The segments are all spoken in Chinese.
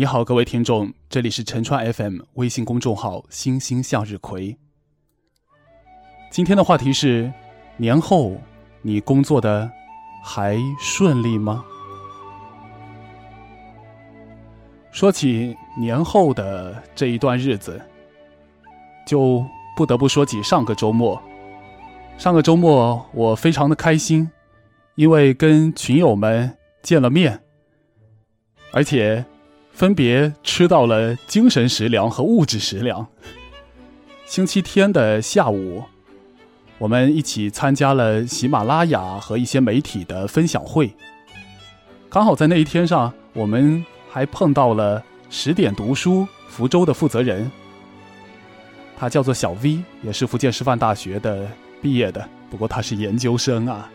你好，各位听众，这里是陈川 FM 微信公众号“星星向日葵”。今天的话题是：年后你工作的还顺利吗？说起年后的这一段日子，就不得不说起上个周末。上个周末我非常的开心，因为跟群友们见了面，而且。分别吃到了精神食粮和物质食粮。星期天的下午，我们一起参加了喜马拉雅和一些媒体的分享会。刚好在那一天上，我们还碰到了十点读书福州的负责人，他叫做小 V，也是福建师范大学的毕业的，不过他是研究生啊。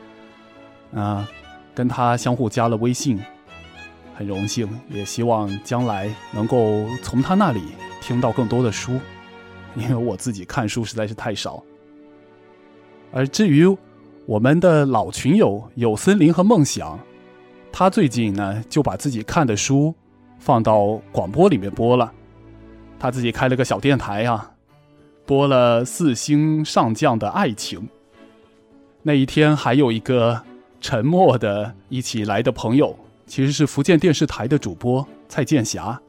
啊，跟他相互加了微信。很荣幸，也希望将来能够从他那里听到更多的书，因为我自己看书实在是太少。而至于我们的老群友有森林和梦想，他最近呢就把自己看的书放到广播里面播了，他自己开了个小电台啊，播了四星上将的爱情。那一天还有一个沉默的一起来的朋友。其实是福建电视台的主播蔡健霞，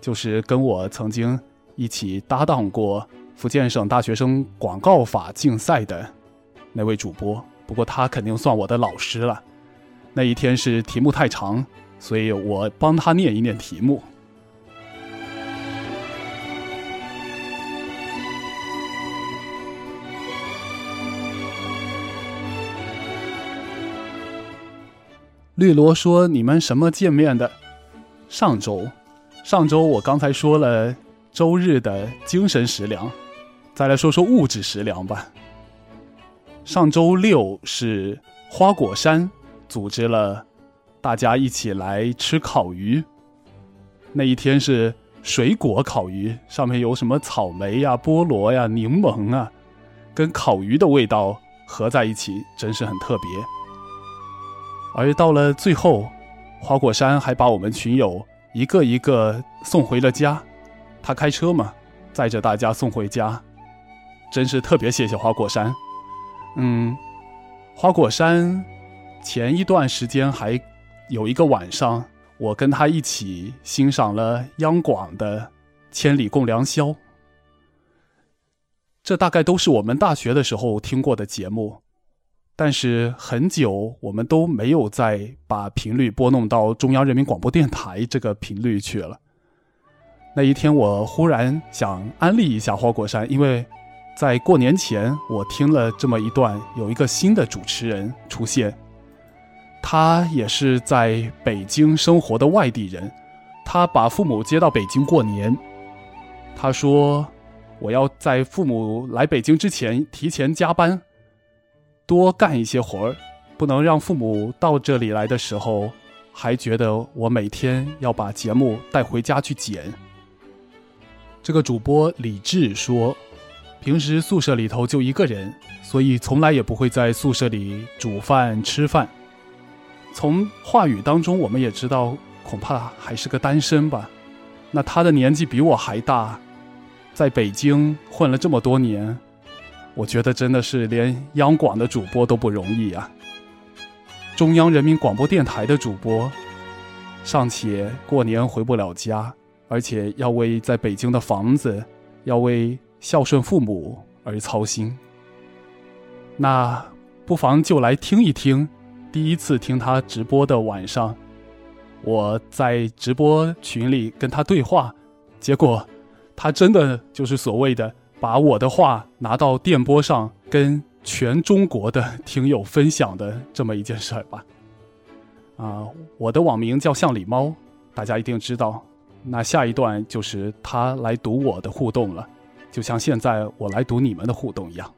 就是跟我曾经一起搭档过福建省大学生广告法竞赛的那位主播。不过他肯定算我的老师了。那一天是题目太长，所以我帮他念一念题目。绿萝说：“你们什么见面的？上周，上周我刚才说了周日的精神食粮，再来说说物质食粮吧。上周六是花果山组织了大家一起来吃烤鱼，那一天是水果烤鱼，上面有什么草莓呀、菠萝呀、柠檬啊，跟烤鱼的味道合在一起，真是很特别。”而到了最后，花果山还把我们群友一个一个送回了家。他开车嘛，载着大家送回家，真是特别谢谢花果山。嗯，花果山前一段时间还有一个晚上，我跟他一起欣赏了央广的《千里共良宵》。这大概都是我们大学的时候听过的节目。但是很久，我们都没有再把频率拨弄到中央人民广播电台这个频率去了。那一天，我忽然想安利一下花果山，因为在过年前，我听了这么一段，有一个新的主持人出现，他也是在北京生活的外地人，他把父母接到北京过年。他说：“我要在父母来北京之前提前加班。”多干一些活儿，不能让父母到这里来的时候，还觉得我每天要把节目带回家去剪。这个主播李志说，平时宿舍里头就一个人，所以从来也不会在宿舍里煮饭吃饭。从话语当中，我们也知道，恐怕还是个单身吧。那他的年纪比我还大，在北京混了这么多年。我觉得真的是连央广的主播都不容易啊！中央人民广播电台的主播尚且过年回不了家，而且要为在北京的房子，要为孝顺父母而操心。那不妨就来听一听，第一次听他直播的晚上，我在直播群里跟他对话，结果他真的就是所谓的。把我的话拿到电波上，跟全中国的听友分享的这么一件事儿吧。啊，我的网名叫向里猫，大家一定知道。那下一段就是他来读我的互动了，就像现在我来读你们的互动一样。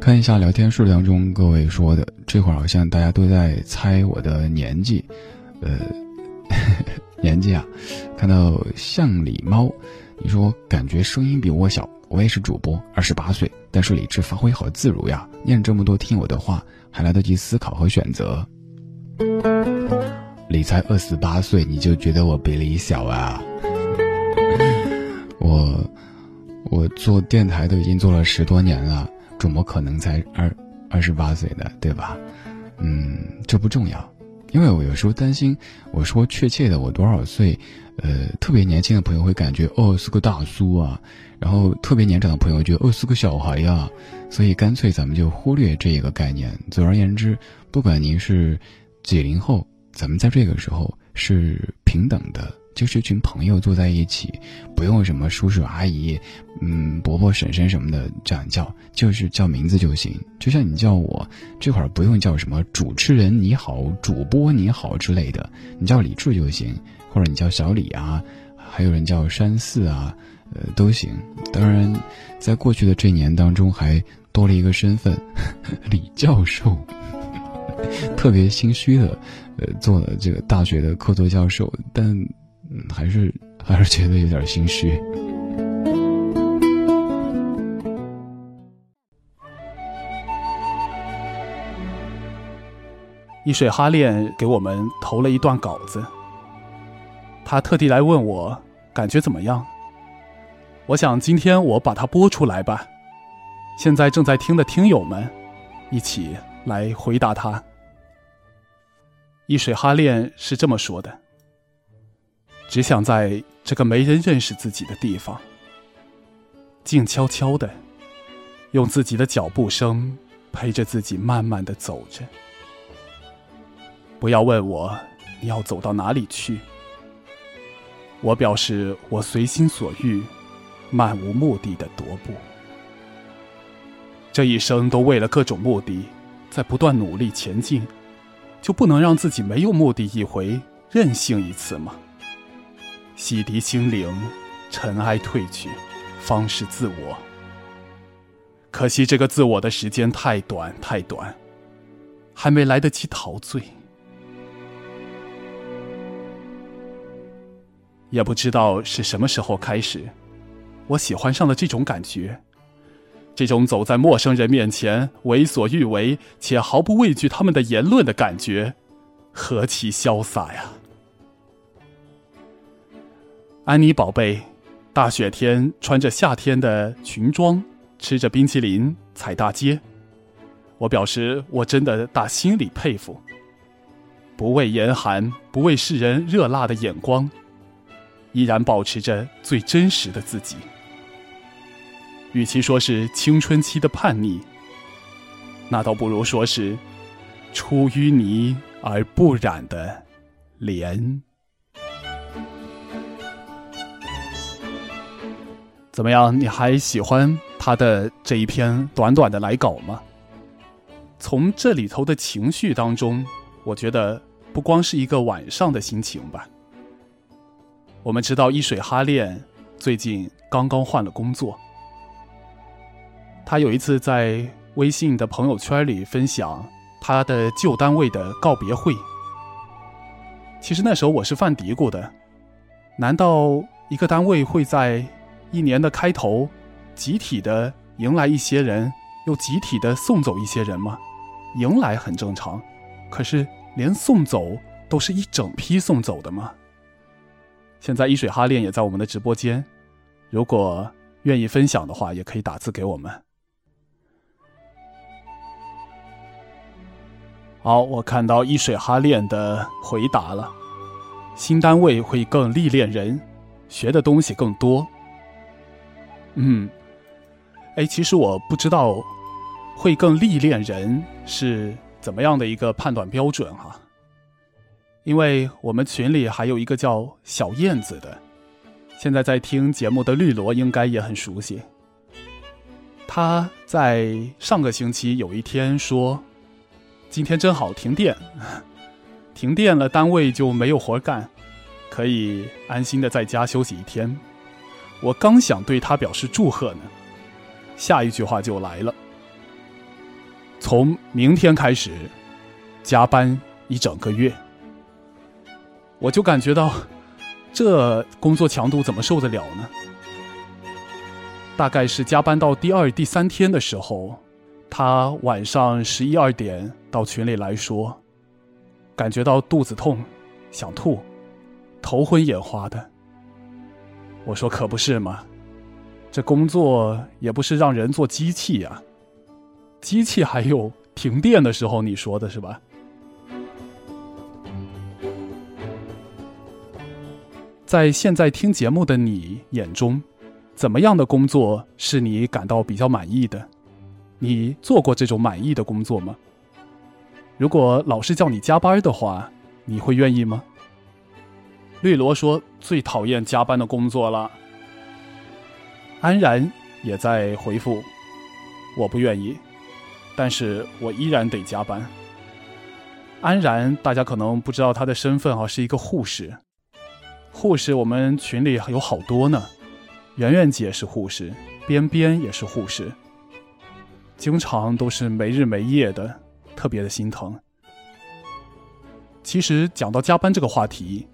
看一下聊天数当中各位说的，这会儿好像大家都在猜我的年纪，呃，年纪啊，看到向里猫。你说感觉声音比我小，我也是主播，二十八岁，但是理智发挥好自如呀。念这么多听我的话，还来得及思考和选择。你才二十八岁，你就觉得我比你小啊？我我做电台都已经做了十多年了，怎么可能才二二十八岁呢？对吧？嗯，这不重要，因为我有时候担心，我说确切的我多少岁，呃，特别年轻的朋友会感觉哦是个大叔啊，然后特别年长的朋友觉得哦是个小孩呀，所以干脆咱们就忽略这一个概念。总而言之，不管您是几零后，咱们在这个时候是平等的。就是一群朋友坐在一起，不用什么叔叔阿姨，嗯，伯伯婶婶什么的这样叫，就是叫名字就行。就像你叫我这会儿不用叫什么主持人你好、主播你好之类的，你叫李柱就行，或者你叫小李啊，还有人叫山寺啊，呃，都行。当然，在过去的这一年当中，还多了一个身份，李教授，特别心虚的，呃，做了这个大学的客座教授，但。嗯，还是还是觉得有点心虚。易水哈练给我们投了一段稿子，他特地来问我感觉怎么样。我想今天我把它播出来吧，现在正在听的听友们一起来回答他。易水哈练是这么说的。只想在这个没人认识自己的地方，静悄悄的，用自己的脚步声陪着自己慢慢的走着。不要问我你要走到哪里去，我表示我随心所欲，漫无目的的踱步。这一生都为了各种目的，在不断努力前进，就不能让自己没有目的一回，任性一次吗？洗涤心灵，尘埃褪去，方是自我。可惜这个自我的时间太短太短，还没来得及陶醉。也不知道是什么时候开始，我喜欢上了这种感觉，这种走在陌生人面前为所欲为且毫不畏惧他们的言论的感觉，何其潇洒呀！安妮宝贝，大雪天穿着夏天的裙装，吃着冰淇淋踩大街。我表示我真的打心里佩服，不畏严寒，不畏世人热辣的眼光，依然保持着最真实的自己。与其说是青春期的叛逆，那倒不如说是出淤泥而不染的莲。怎么样？你还喜欢他的这一篇短短的来稿吗？从这里头的情绪当中，我觉得不光是一个晚上的心情吧。我们知道伊水哈练最近刚刚换了工作，他有一次在微信的朋友圈里分享他的旧单位的告别会。其实那时候我是犯嘀咕的，难道一个单位会在？一年的开头，集体的迎来一些人，又集体的送走一些人吗？迎来很正常，可是连送走都是一整批送走的吗？现在一水哈练也在我们的直播间，如果愿意分享的话，也可以打字给我们。好，我看到一水哈练的回答了，新单位会更历练人，学的东西更多。嗯，哎，其实我不知道会更历练人是怎么样的一个判断标准哈，因为我们群里还有一个叫小燕子的，现在在听节目的绿萝应该也很熟悉。他在上个星期有一天说：“今天真好，停电，停电了，单位就没有活干，可以安心的在家休息一天。”我刚想对他表示祝贺呢，下一句话就来了。从明天开始，加班一整个月。我就感觉到，这工作强度怎么受得了呢？大概是加班到第二、第三天的时候，他晚上十一二点到群里来说，感觉到肚子痛，想吐，头昏眼花的。我说可不是嘛，这工作也不是让人做机器呀，机器还有停电的时候，你说的是吧？在现在听节目的你眼中，怎么样的工作是你感到比较满意的？你做过这种满意的工作吗？如果老师叫你加班的话，你会愿意吗？绿萝说：“最讨厌加班的工作了。”安然也在回复：“我不愿意，但是我依然得加班。”安然，大家可能不知道他的身份啊，是一个护士。护士，我们群里有好多呢。圆圆姐是护士，边边也是护士，经常都是没日没夜的，特别的心疼。其实讲到加班这个话题。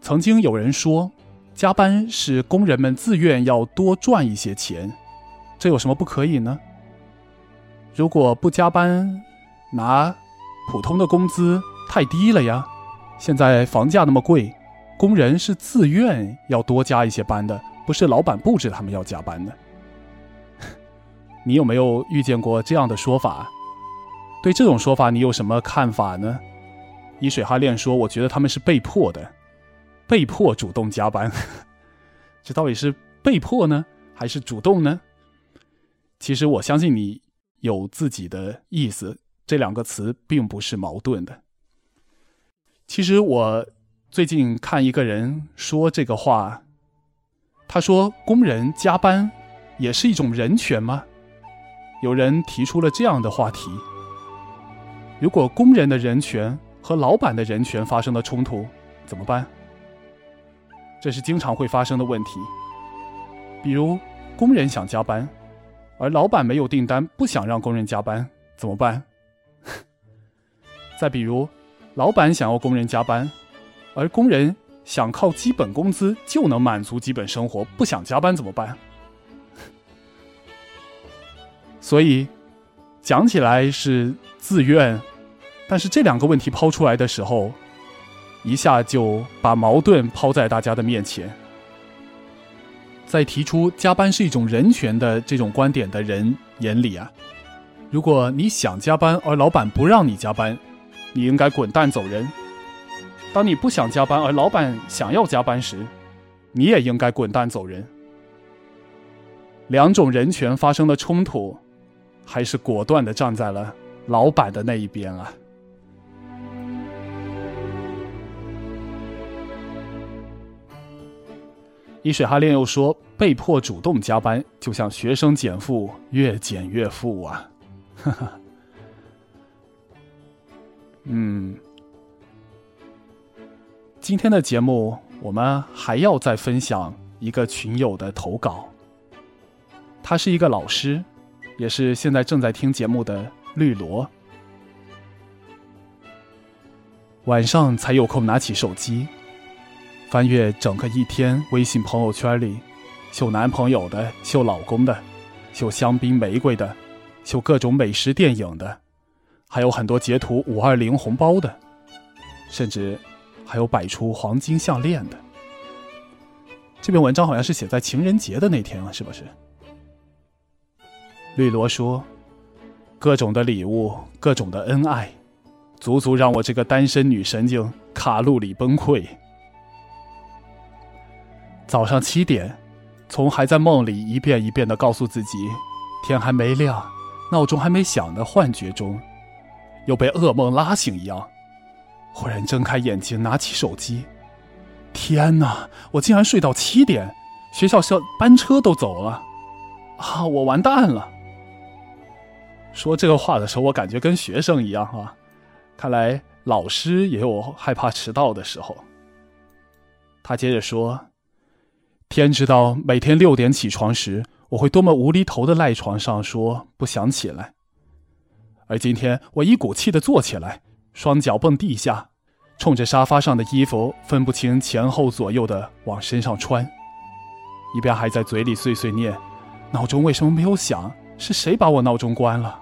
曾经有人说，加班是工人们自愿要多赚一些钱，这有什么不可以呢？如果不加班，拿普通的工资太低了呀。现在房价那么贵，工人是自愿要多加一些班的，不是老板布置他们要加班的。你有没有遇见过这样的说法？对这种说法你有什么看法呢？以水哈练说，我觉得他们是被迫的。被迫主动加班，这到底是被迫呢，还是主动呢？其实我相信你有自己的意思，这两个词并不是矛盾的。其实我最近看一个人说这个话，他说：“工人加班也是一种人权吗？”有人提出了这样的话题：如果工人的人权和老板的人权发生了冲突，怎么办？这是经常会发生的问题，比如工人想加班，而老板没有订单，不想让工人加班，怎么办？再比如，老板想要工人加班，而工人想靠基本工资就能满足基本生活，不想加班怎么办？所以，讲起来是自愿，但是这两个问题抛出来的时候。一下就把矛盾抛在大家的面前，在提出加班是一种人权的这种观点的人眼里啊，如果你想加班而老板不让你加班，你应该滚蛋走人；当你不想加班而老板想要加班时，你也应该滚蛋走人。两种人权发生了冲突，还是果断的站在了老板的那一边啊。伊水哈练又说：“被迫主动加班，就像学生减负，越减越富啊！”哈哈。嗯，今天的节目我们还要再分享一个群友的投稿。他是一个老师，也是现在正在听节目的绿萝。晚上才有空拿起手机。翻阅整个一天微信朋友圈里，秀男朋友的，秀老公的，秀香槟玫瑰的，秀各种美食电影的，还有很多截图五二零红包的，甚至还有摆出黄金项链的。这篇文章好像是写在情人节的那天了，是不是？绿萝说：“各种的礼物，各种的恩爱，足足让我这个单身女神经卡路里崩溃。”早上七点，从还在梦里一遍一遍的告诉自己天还没亮、闹钟还没响的幻觉中，又被噩梦拉醒一样，忽然睁开眼睛，拿起手机，天哪！我竟然睡到七点，学校校班车都走了，啊！我完蛋了。说这个话的时候，我感觉跟学生一样啊，看来老师也有害怕迟到的时候。他接着说。天知道，每天六点起床时，我会多么无厘头的赖床上说不想起来。而今天，我一股气的坐起来，双脚蹦地下，冲着沙发上的衣服分不清前后左右的往身上穿，一边还在嘴里碎碎念：“闹钟为什么没有响？是谁把我闹钟关了？”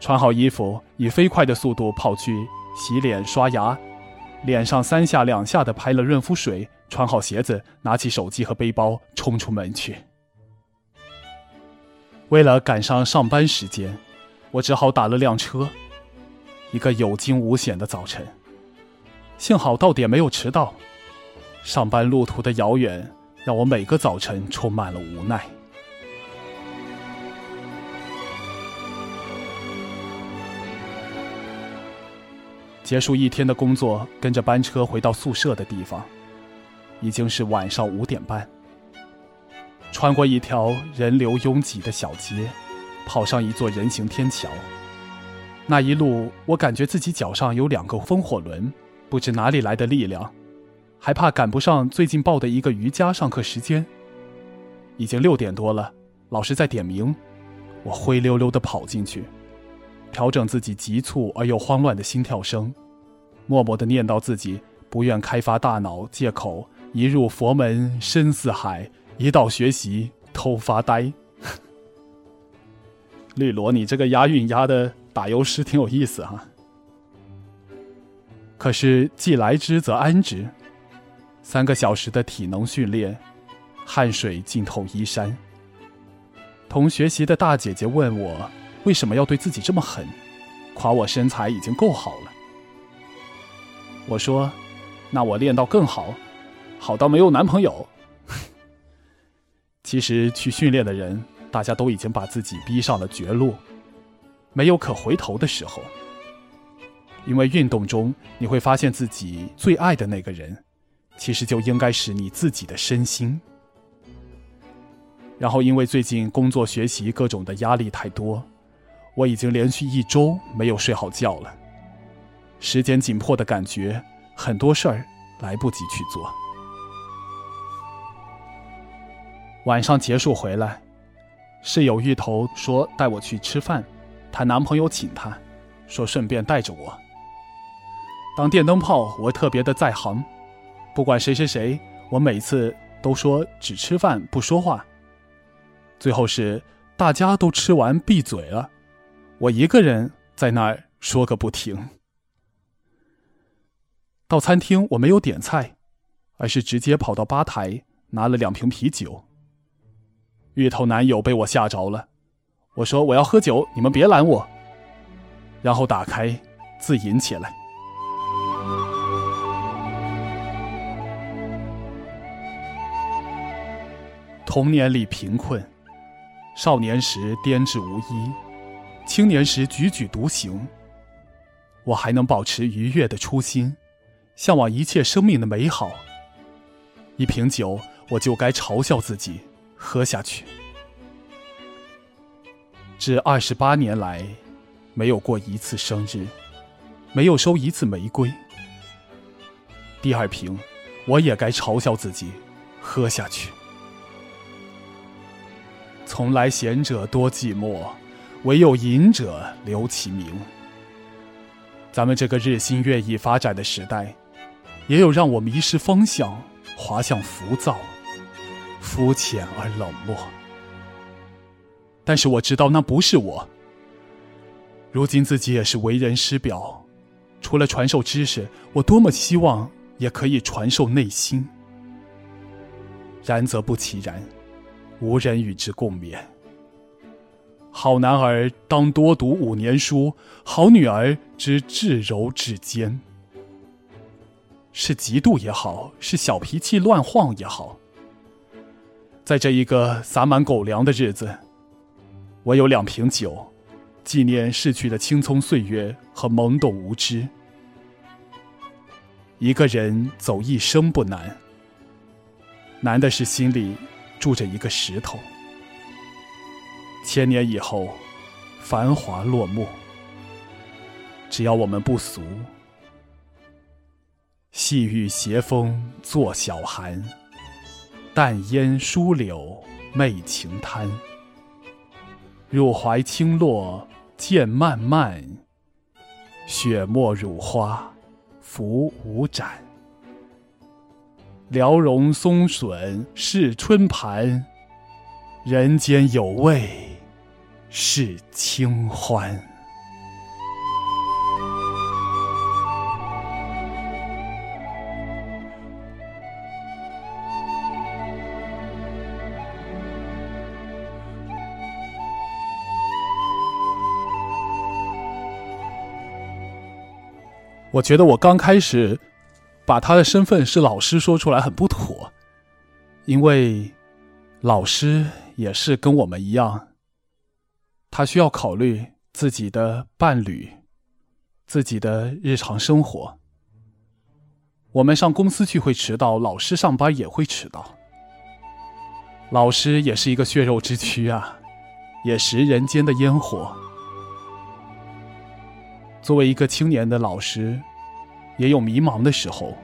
穿好衣服，以飞快的速度跑去洗脸刷牙，脸上三下两下的拍了润肤水，穿好鞋子，拿起手机和背包冲出门去。为了赶上上班时间，我只好打了辆车。一个有惊无险的早晨，幸好到点没有迟到。上班路途的遥远，让我每个早晨充满了无奈。结束一天的工作，跟着班车回到宿舍的地方，已经是晚上五点半。穿过一条人流拥挤的小街，跑上一座人行天桥。那一路，我感觉自己脚上有两个风火轮，不知哪里来的力量，还怕赶不上最近报的一个瑜伽上课时间。已经六点多了，老师在点名，我灰溜溜地跑进去，调整自己急促而又慌乱的心跳声，默默地念叨自己不愿开发大脑借口一入佛门深似海。一到学习偷发呆，绿萝，你这个押韵押的打油诗挺有意思哈。可是既来之则安之，三个小时的体能训练，汗水浸透衣衫。同学习的大姐姐问我为什么要对自己这么狠，夸我身材已经够好了。我说，那我练到更好，好到没有男朋友。其实去训练的人，大家都已经把自己逼上了绝路，没有可回头的时候。因为运动中，你会发现自己最爱的那个人，其实就应该是你自己的身心。然后，因为最近工作、学习各种的压力太多，我已经连续一周没有睡好觉了。时间紧迫的感觉，很多事儿来不及去做。晚上结束回来，室友芋头说带我去吃饭，她男朋友请她，说顺便带着我。当电灯泡，我特别的在行，不管谁谁谁，我每次都说只吃饭不说话。最后是大家都吃完闭嘴了，我一个人在那儿说个不停。到餐厅我没有点菜，而是直接跑到吧台拿了两瓶啤酒。芋头男友被我吓着了，我说我要喝酒，你们别拦我。然后打开，自饮起来。童年里贫困，少年时颠至无依，青年时踽踽独行。我还能保持愉悦的初心，向往一切生命的美好。一瓶酒，我就该嘲笑自己。喝下去。这二十八年来，没有过一次生日，没有收一次玫瑰。第二瓶，我也该嘲笑自己，喝下去。从来贤者多寂寞，唯有饮者留其名。咱们这个日新月异发展的时代，也有让我迷失方向、滑向浮躁。肤浅而冷漠，但是我知道那不是我。如今自己也是为人师表，除了传授知识，我多么希望也可以传授内心。然则不其然，无人与之共勉。好男儿当多读五年书，好女儿知至柔至坚。是嫉妒也好，是小脾气乱晃也好。在这一个洒满狗粮的日子，我有两瓶酒，纪念逝去的青葱岁月和懵懂无知。一个人走一生不难，难的是心里住着一个石头。千年以后，繁华落幕，只要我们不俗，细雨斜风作晓寒。淡烟疏柳媚晴滩，入怀轻落渐漫漫。雪沫乳花浮无展，辽容松笋是春盘，人间有味是清欢。我觉得我刚开始把他的身份是老师说出来很不妥，因为老师也是跟我们一样，他需要考虑自己的伴侣、自己的日常生活。我们上公司聚会迟到，老师上班也会迟到。老师也是一个血肉之躯啊，也食人间的烟火。作为一个青年的老师，也有迷茫的时候。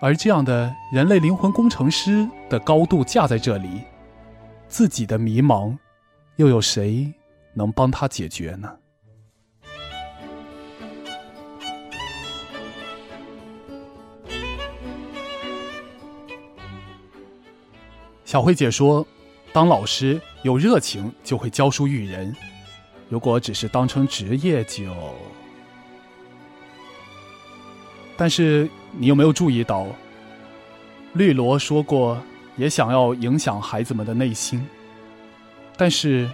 而这样的人类灵魂工程师的高度架在这里，自己的迷茫，又有谁能帮他解决呢？小慧姐说：“当老师有热情就会教书育人，如果只是当成职业就……但是你有没有注意到，绿萝说过也想要影响孩子们的内心，但是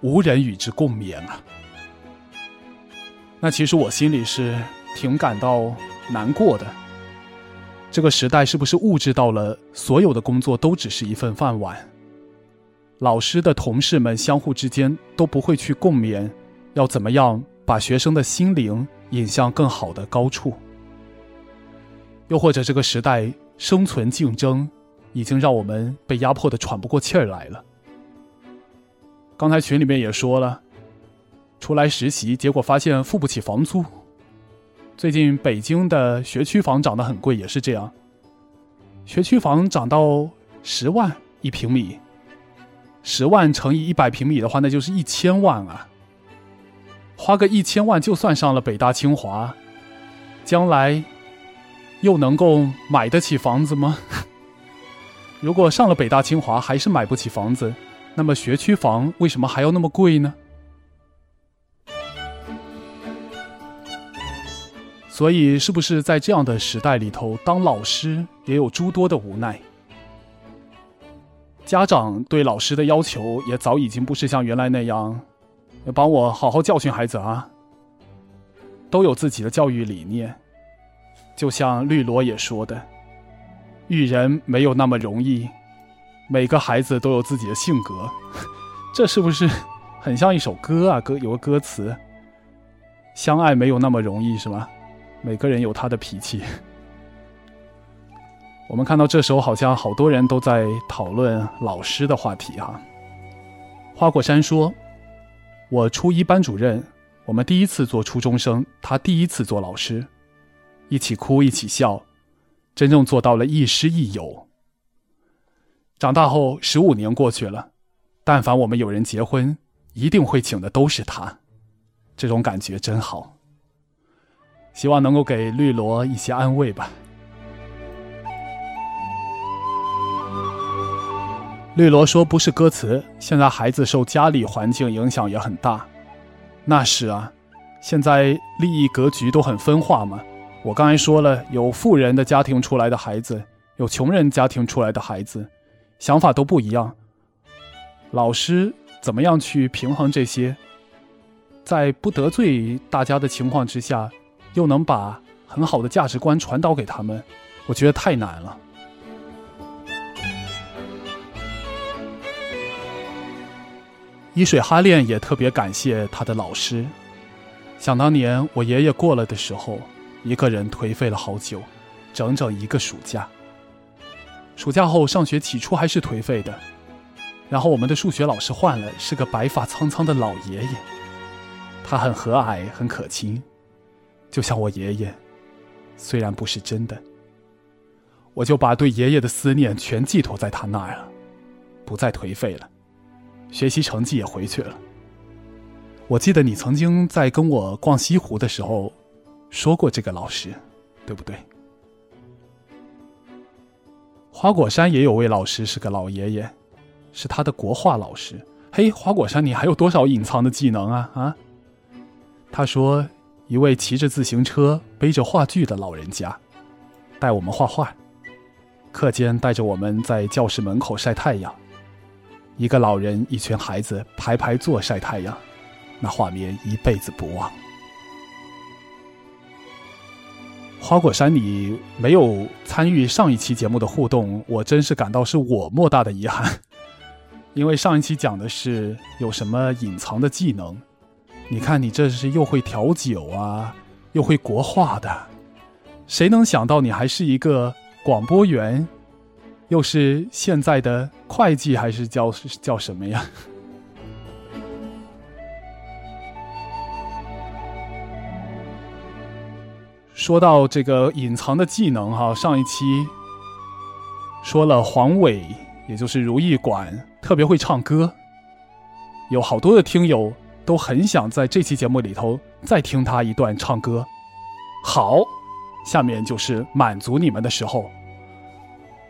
无人与之共勉啊。那其实我心里是挺感到难过的。”这个时代是不是物质到了所有的工作都只是一份饭碗？老师的同事们相互之间都不会去共勉，要怎么样把学生的心灵引向更好的高处？又或者这个时代生存竞争已经让我们被压迫的喘不过气儿来了？刚才群里面也说了，出来实习，结果发现付不起房租。最近北京的学区房涨得很贵，也是这样。学区房涨到十万一平米，十万乘以一百平米的话，那就是一千万啊！花个一千万就算上了北大清华，将来又能够买得起房子吗？如果上了北大清华还是买不起房子，那么学区房为什么还要那么贵呢？所以，是不是在这样的时代里头，当老师也有诸多的无奈？家长对老师的要求也早已经不是像原来那样，要帮我好好教训孩子啊，都有自己的教育理念。就像绿萝也说的：“育人没有那么容易，每个孩子都有自己的性格。”这是不是很像一首歌啊？歌有个歌词：“相爱没有那么容易，是吗？”每个人有他的脾气。我们看到这时候，好像好多人都在讨论老师的话题哈。花果山说：“我初一班主任，我们第一次做初中生，他第一次做老师，一起哭一起笑，真正做到了亦师亦友。长大后十五年过去了，但凡我们有人结婚，一定会请的都是他，这种感觉真好。”希望能够给绿萝一些安慰吧。绿萝说：“不是歌词，现在孩子受家里环境影响也很大。那是啊，现在利益格局都很分化嘛。我刚才说了，有富人的家庭出来的孩子，有穷人家庭出来的孩子，想法都不一样。老师怎么样去平衡这些，在不得罪大家的情况之下？”又能把很好的价值观传导给他们，我觉得太难了。伊水哈练也特别感谢他的老师。想当年我爷爷过了的时候，一个人颓废了好久，整整一个暑假。暑假后上学起初还是颓废的，然后我们的数学老师换了，是个白发苍苍的老爷爷，他很和蔼，很可亲。就像我爷爷，虽然不是真的，我就把对爷爷的思念全寄托在他那儿了，不再颓废了，学习成绩也回去了。我记得你曾经在跟我逛西湖的时候说过这个老师，对不对？花果山也有位老师是个老爷爷，是他的国画老师。嘿，花果山，你还有多少隐藏的技能啊啊？他说。一位骑着自行车、背着话剧的老人家，带我们画画。课间带着我们在教室门口晒太阳，一个老人，一群孩子排排坐晒太阳，那画面一辈子不忘。花果山，你没有参与上一期节目的互动，我真是感到是我莫大的遗憾。因为上一期讲的是有什么隐藏的技能，你看你这是又会调酒啊，又会国画的，谁能想到你还是一个广播员，又是现在的会计还是叫叫什么呀？说到这个隐藏的技能哈，上一期说了黄伟，也就是如意馆特别会唱歌，有好多的听友都很想在这期节目里头再听他一段唱歌。好，下面就是满足你们的时候，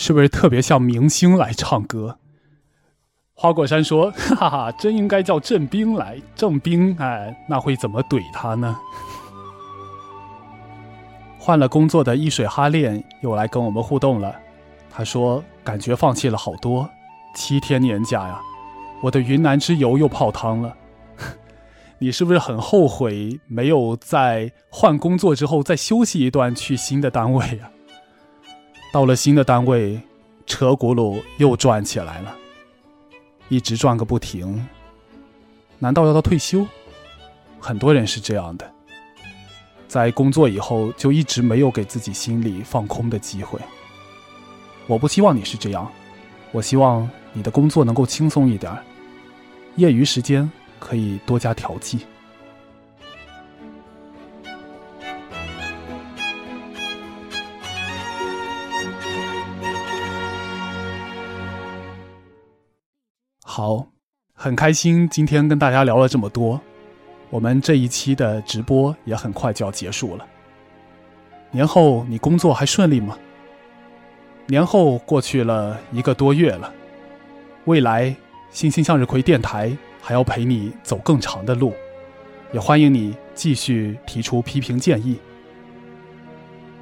是不是特别像明星来唱歌？花果山说：“ 哈哈，真应该叫郑兵来。郑兵，哎，那会怎么怼他呢？”换了工作的易水哈恋又来跟我们互动了。他说：“感觉放弃了好多，七天年假呀，我的云南之游又泡汤了。你是不是很后悔没有在换工作之后再休息一段，去新的单位呀？”到了新的单位，车轱辘又转起来了，一直转个不停。难道要到退休？很多人是这样的，在工作以后就一直没有给自己心里放空的机会。我不希望你是这样，我希望你的工作能够轻松一点，业余时间可以多加调剂。好，很开心今天跟大家聊了这么多，我们这一期的直播也很快就要结束了。年后你工作还顺利吗？年后过去了一个多月了，未来星星向日葵电台还要陪你走更长的路，也欢迎你继续提出批评建议。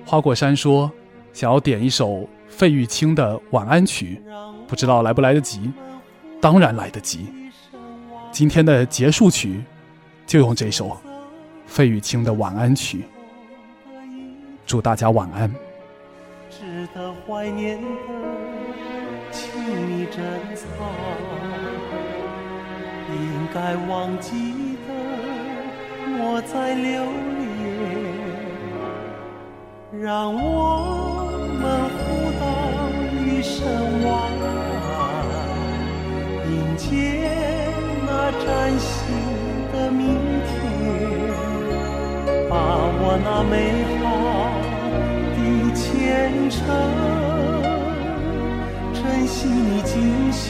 花果山说想要点一首费玉清的晚安曲，不知道来不来得及。当然来得及。今天的结束曲就用这首费玉清的晚安曲。祝大家晚安。值得怀念的，请你珍藏；应该忘记的，莫再留恋。让我们互道一声晚安。迎接那崭新的明天，把我那美好的前程，珍惜你锦绣。